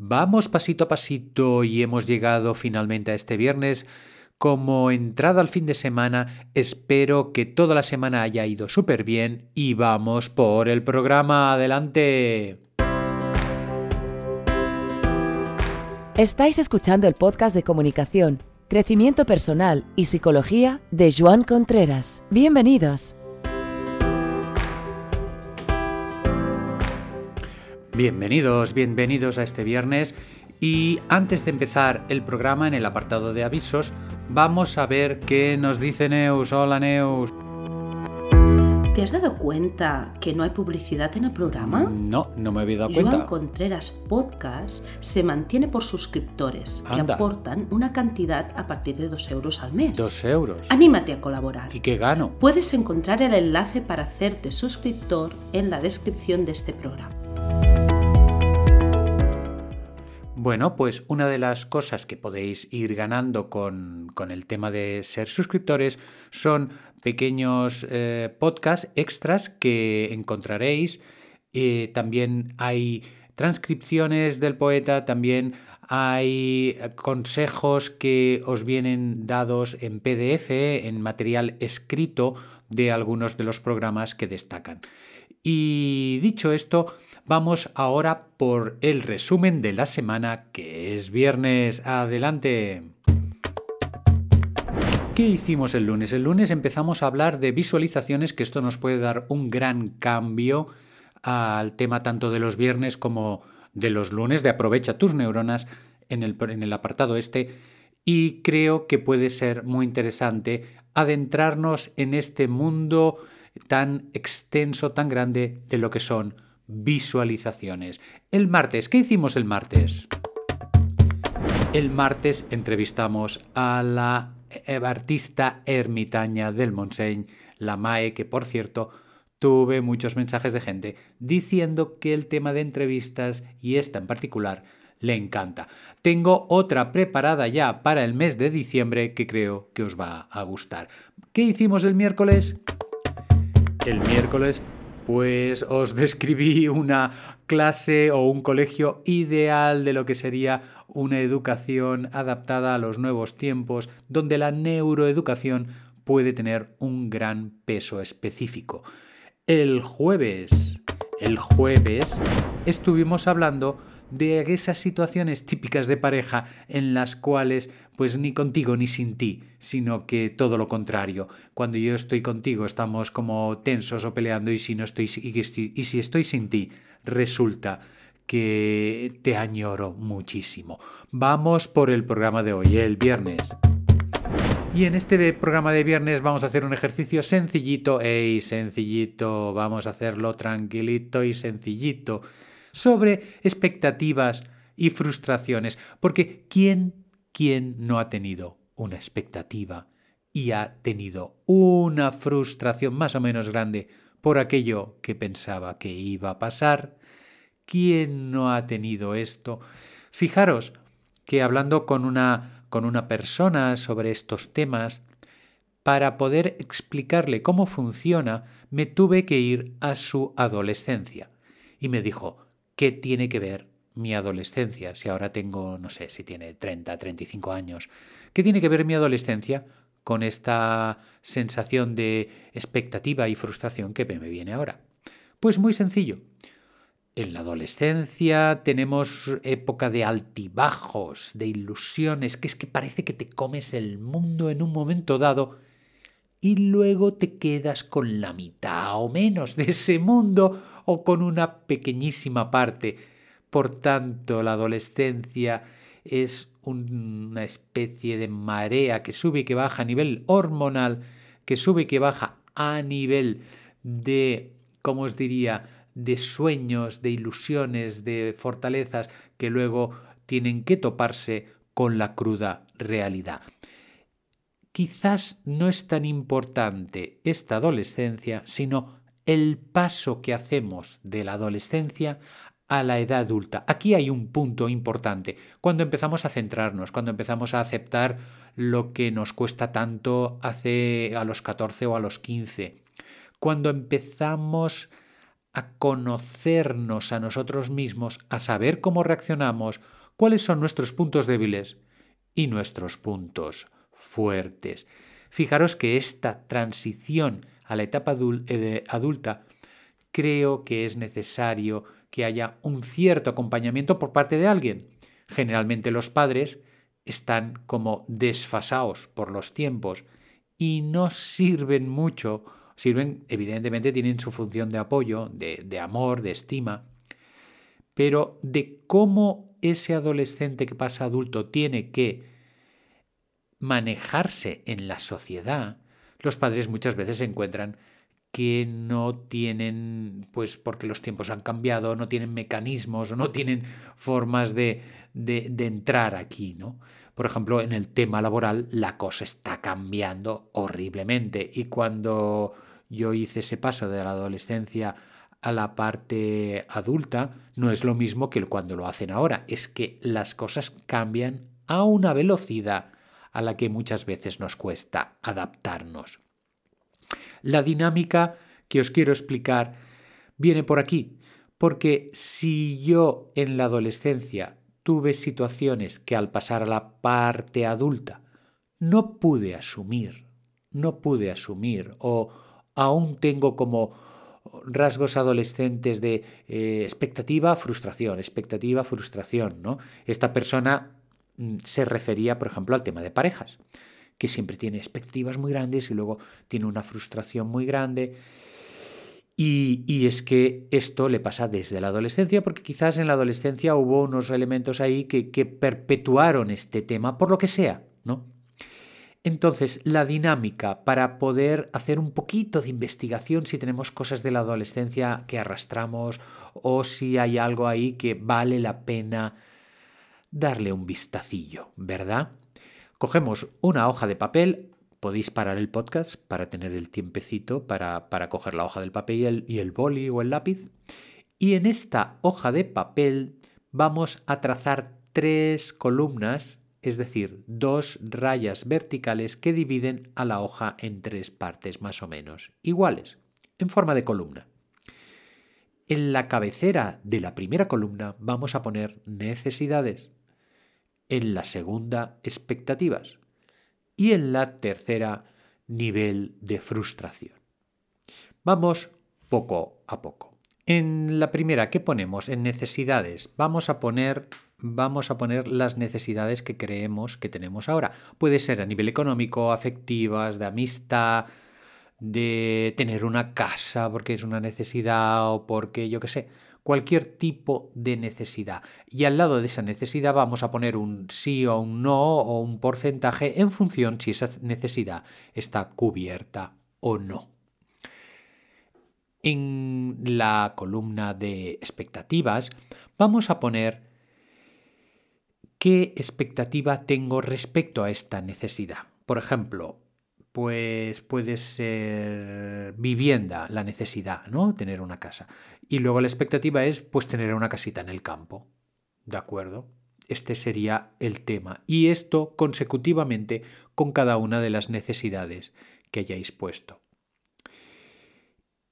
Vamos pasito a pasito y hemos llegado finalmente a este viernes. Como entrada al fin de semana, espero que toda la semana haya ido súper bien y vamos por el programa. Adelante. Estáis escuchando el podcast de comunicación, crecimiento personal y psicología de Joan Contreras. Bienvenidos. Bienvenidos, bienvenidos a este viernes y antes de empezar el programa en el apartado de avisos, vamos a ver qué nos dice Neus. Hola Neus. ¿Te has dado cuenta que no hay publicidad en el programa? No, no me había dado cuenta. Joan Contreras Podcast se mantiene por suscriptores que aportan una cantidad a partir de 2 euros al mes. Dos euros. Anímate a colaborar. ¿Y qué gano? Puedes encontrar el enlace para hacerte suscriptor en la descripción de este programa. Bueno, pues una de las cosas que podéis ir ganando con, con el tema de ser suscriptores son pequeños eh, podcasts extras que encontraréis. Eh, también hay transcripciones del poeta, también hay consejos que os vienen dados en PDF, en material escrito de algunos de los programas que destacan. Y dicho esto, vamos ahora por el resumen de la semana, que es viernes. Adelante. ¿Qué hicimos el lunes? El lunes empezamos a hablar de visualizaciones, que esto nos puede dar un gran cambio al tema tanto de los viernes como de los lunes, de aprovecha tus neuronas en el, apartado este. Y creo que puede ser muy interesante adentrarnos en este mundo tan extenso, tan grande de lo que son visualizaciones. El martes, ¿qué hicimos el martes? El martes entrevistamos a la artista ermitaña del Montseny, la Mae, que por cierto tuve muchos mensajes de gente diciendo que el tema de entrevistas y esta en particular le encanta. Tengo otra preparada ya para el mes de diciembre que creo que os va a gustar. ¿Qué hicimos el miércoles? El miércoles pues os describí una clase o un colegio ideal de lo que sería una educación adaptada a los nuevos tiempos, donde la neuroeducación puede tener un gran peso específico. El jueves, el jueves estuvimos hablando de esas situaciones típicas de pareja en las cuales pues ni contigo ni sin ti, sino que todo lo contrario. Cuando yo estoy contigo estamos como tensos o peleando y si no estoy y, si estoy sin ti resulta que te añoro muchísimo. Vamos por el programa de hoy, el viernes. Y en este programa de viernes vamos a hacer un ejercicio sencillito, ey, sencillito, vamos a hacerlo tranquilito y sencillito sobre expectativas y frustraciones, porque ¿quién, quién no ha tenido una expectativa y ha tenido una frustración más o menos grande por aquello que pensaba que iba a pasar? ¿Quién no ha tenido esto? Fijaros que hablando con una, con una persona sobre estos temas, para poder explicarle cómo funciona, me tuve que ir a su adolescencia. Y me dijo, ¿qué tiene que ver mi adolescencia? Si ahora tengo, no sé, si tiene 30, 35 años. ¿Qué tiene que ver mi adolescencia con esta sensación de expectativa y frustración que me viene ahora? Pues muy sencillo. En la adolescencia tenemos época de altibajos, de ilusiones, que es que parece que te comes el mundo en un momento dado y luego te quedas con la mitad o menos de ese mundo o con una pequeñísima parte. Por tanto, la adolescencia es una especie de marea que sube y que baja a nivel hormonal, que sube y que baja a nivel de, ¿cómo os diría?, de sueños, de ilusiones, de fortalezas que luego tienen que toparse con la cruda realidad. Quizás no es tan importante esta adolescencia, sino el paso que hacemos de la adolescencia a la edad adulta. Aquí hay un punto importante. Cuando empezamos a centrarnos, cuando empezamos a aceptar lo que nos cuesta tanto hace a los 14 o a los 15, cuando empezamos a conocernos a nosotros mismos, a saber cómo reaccionamos, cuáles son nuestros puntos débiles y nuestros puntos fuertes. Fijaros que esta transición a la etapa eh, adulta creo que es necesario que haya un cierto acompañamiento por parte de alguien. Generalmente los padres están como desfasados por los tiempos y no sirven mucho, sirven, evidentemente tienen su función de apoyo, de, de amor, de estima, pero de cómo ese adolescente que pasa adulto tiene que manejarse en la sociedad, los padres muchas veces se encuentran que no tienen, pues porque los tiempos han cambiado, no tienen mecanismos o no tienen formas de, de, entrar aquí, ¿no? Por ejemplo, en el tema laboral la cosa está cambiando horriblemente y cuando yo hice ese paso de la adolescencia a la parte adulta, no es lo mismo que cuando lo hacen ahora, es que las cosas cambian a una velocidad a la que muchas veces nos cuesta adaptarnos. La dinámica que os quiero explicar viene por aquí, porque si yo en la adolescencia tuve situaciones que al pasar a la parte adulta no pude asumir, no pude asumir o aún tengo como rasgos adolescentes de eh, expectativa, frustración, expectativa, frustración, ¿no? Esta persona se refería, por ejemplo, al tema de parejas que siempre tiene expectativas muy grandes y luego tiene una frustración muy grande. Y, es que esto le pasa desde la adolescencia, porque quizás en la adolescencia hubo unos elementos ahí que, que perpetuaron este tema, por lo que sea, ¿no? Entonces, la dinámica para poder hacer un poquito de investigación si tenemos cosas de la adolescencia que arrastramos o si hay algo ahí que vale la pena darle un vistacillo, ¿verdad? Cogemos una hoja de papel, podéis parar el podcast para tener el tiempecito para, para coger la hoja del papel y el, y el boli o el lápiz. Y en esta hoja de papel vamos a trazar tres columnas, es decir, dos rayas verticales que dividen a la hoja en tres partes más o menos iguales, en forma de columna. En la cabecera de la primera columna vamos a poner necesidades en la segunda expectativas y en la tercera nivel de frustración. Vamos poco a poco. En la primera, ¿qué ponemos? En necesidades. Vamos a poner vamos a poner las necesidades que creemos que tenemos ahora. Puede ser a nivel económico, afectivas, de amistad, de tener una casa porque es una necesidad o porque yo qué sé cualquier tipo de necesidad. Y al lado de esa necesidad vamos a poner un sí o un no o un porcentaje en función si esa necesidad está cubierta o no. En la columna de expectativas vamos a poner qué expectativa tengo respecto a esta necesidad. Por ejemplo, pues puede ser vivienda, la necesidad, ¿no? Tener una casa. Y luego la expectativa es pues tener una casita en el campo. ¿De acuerdo? Este sería el tema. Y esto consecutivamente con cada una de las necesidades que hayáis puesto.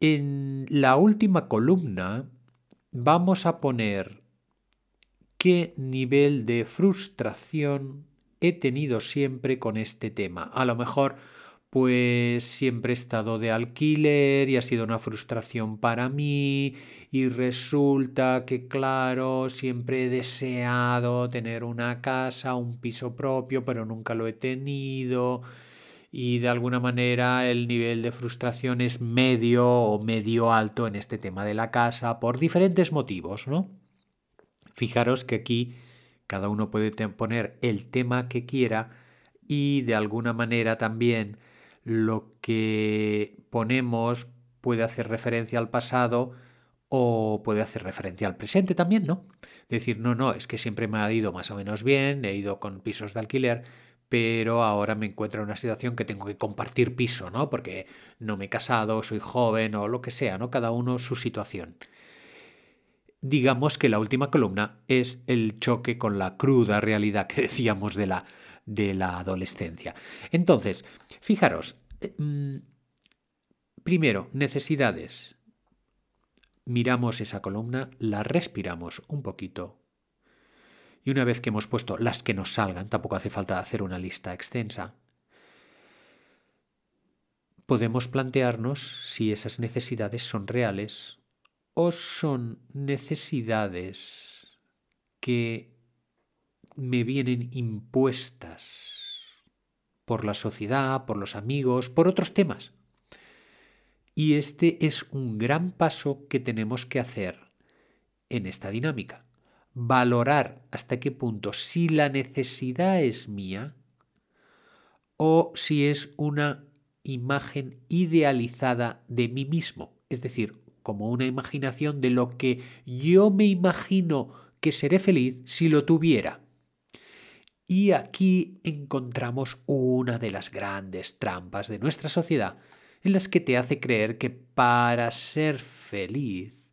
En la última columna vamos a poner qué nivel de frustración he tenido siempre con este tema. A lo mejor pues siempre he estado de alquiler y ha sido una frustración para mí y resulta que claro, siempre he deseado tener una casa, un piso propio, pero nunca lo he tenido y de alguna manera el nivel de frustración es medio o medio alto en este tema de la casa por diferentes motivos, ¿no? Fijaros que aquí cada uno puede poner el tema que quiera y de alguna manera también lo que ponemos puede hacer referencia al pasado o puede hacer referencia al presente también, ¿no? Decir, no, no, es que siempre me ha ido más o menos bien, he ido con pisos de alquiler, pero ahora me encuentro en una situación que tengo que compartir piso, ¿no? Porque no me he casado, soy joven o lo que sea, ¿no? Cada uno su situación. Digamos que la última columna es el choque con la cruda realidad que decíamos de la de la adolescencia. Entonces, fijaros, eh, mm, primero, necesidades. miramos esa columna, la respiramos un poquito. Y una vez que hemos puesto las que nos salgan, tampoco hace falta hacer una lista extensa, podemos plantearnos si esas necesidades son reales o son necesidades que me vienen impuestas por la sociedad, por los amigos, por otros temas. Y este es un gran paso que tenemos que hacer en esta dinámica. Valorar hasta qué punto si la necesidad es mía o si es una imagen idealizada de mí mismo, es decir, como una imaginación de lo que yo me imagino que seré feliz si lo tuviera. Y aquí encontramos una de las grandes trampas de nuestra sociedad en las que te hace creer que para ser feliz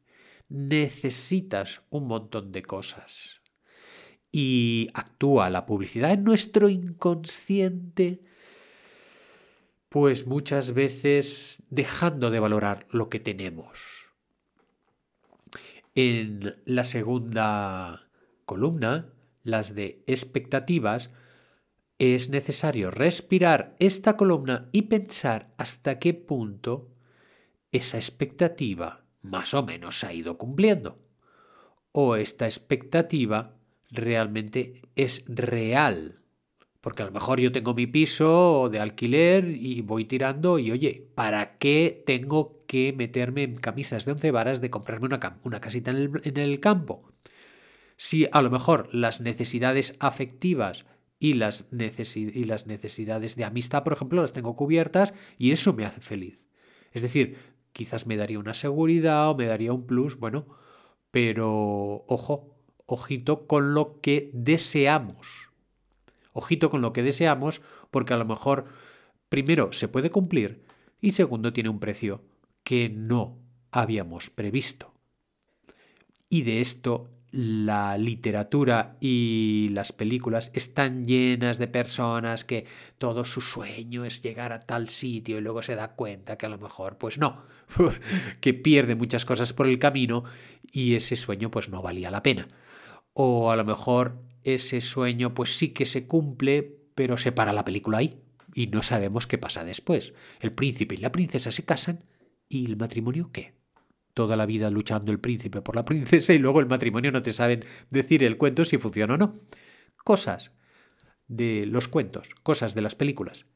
necesitas un montón de cosas. Y actúa la publicidad en nuestro inconsciente pues muchas veces dejando de valorar lo que tenemos. En la segunda columna, las de expectativas, es necesario respirar esta columna y pensar hasta qué punto esa expectativa más o menos se ha ido cumpliendo. O esta expectativa realmente es real porque a lo mejor yo tengo mi piso de alquiler y voy tirando y oye, ¿para qué tengo que meterme en camisas de once varas de comprarme una, una casita en el, en el campo? Si a lo mejor las necesidades afectivas y las, y las necesidades de amistad, por ejemplo, las tengo cubiertas y eso me hace feliz. Es decir, quizás me daría una seguridad o me daría un plus, bueno, pero ojo, ojito con lo que deseamos. Ojito con lo que deseamos, porque a lo mejor, primero, se puede cumplir y segundo, tiene un precio que no habíamos previsto. Y de esto la literatura y las películas están llenas de personas que todo su sueño es llegar a tal sitio y luego se da cuenta que a lo mejor pues no, que pierde muchas cosas por el camino y ese sueño pues no valía la pena. O a lo mejor ese sueño pues sí que se cumple, pero se para la película ahí y no sabemos qué pasa después. El príncipe y la princesa se casan y el matrimonio qué? Toda la vida luchando el príncipe por la princesa y luego el matrimonio no te saben decir el cuento si funciona o no. Cosas de los cuentos, cosas de las películas.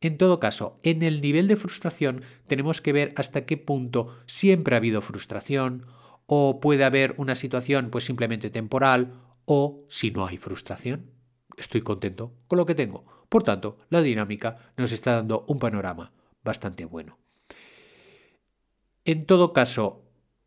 En todo caso, en el nivel de frustración tenemos que ver hasta qué punto siempre ha habido frustración o puede haber una situación pues simplemente temporal o si no hay frustración, estoy contento con lo que tengo. Por tanto, la dinámica nos está dando un panorama bastante bueno. En todo caso,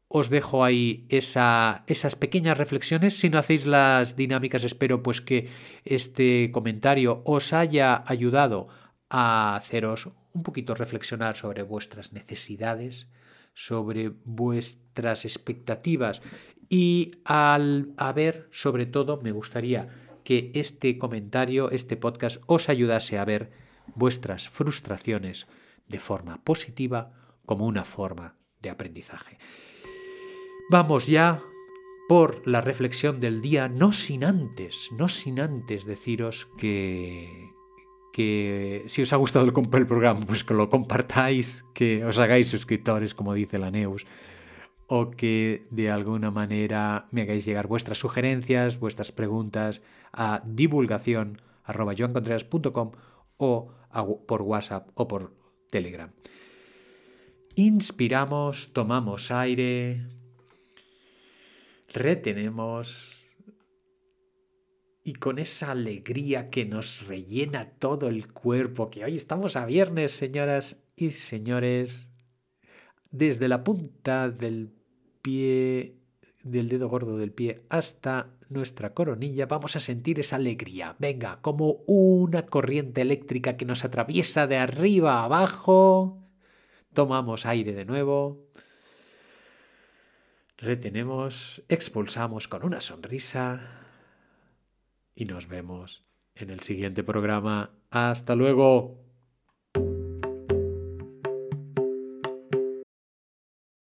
os dejo ahí esas pequeñas reflexiones. Si no hacéis las dinámicas, espero pues que este comentario os haya ayudado a haceros un poquito reflexionar sobre vuestras necesidades, sobre vuestras expectativas y al ver, sobre todo, me gustaría que este comentario, este podcast, os ayudase a ver vuestras frustraciones de forma positiva como una forma de aprendizaje. Vamos ya por la reflexión del día, no sin antes, no sin antes deciros que, que si os ha gustado el, programa, pues que lo compartáis, que os hagáis suscriptores, como dice la Neus, o que de alguna manera me hagáis llegar vuestras sugerencias, vuestras preguntas a divulgación o por WhatsApp o por Telegram. Inspiramos, tomamos aire, retenemos y con esa alegría que nos rellena todo el cuerpo, que hoy estamos a viernes, señoras y señores, desde la punta del pie, del dedo gordo del pie hasta nuestra coronilla, vamos a sentir esa alegría. Venga, como una corriente eléctrica que nos atraviesa de arriba a abajo. Tomamos aire de nuevo. Retenemos, expulsamos con una sonrisa y nos vemos en el siguiente programa. Hasta luego.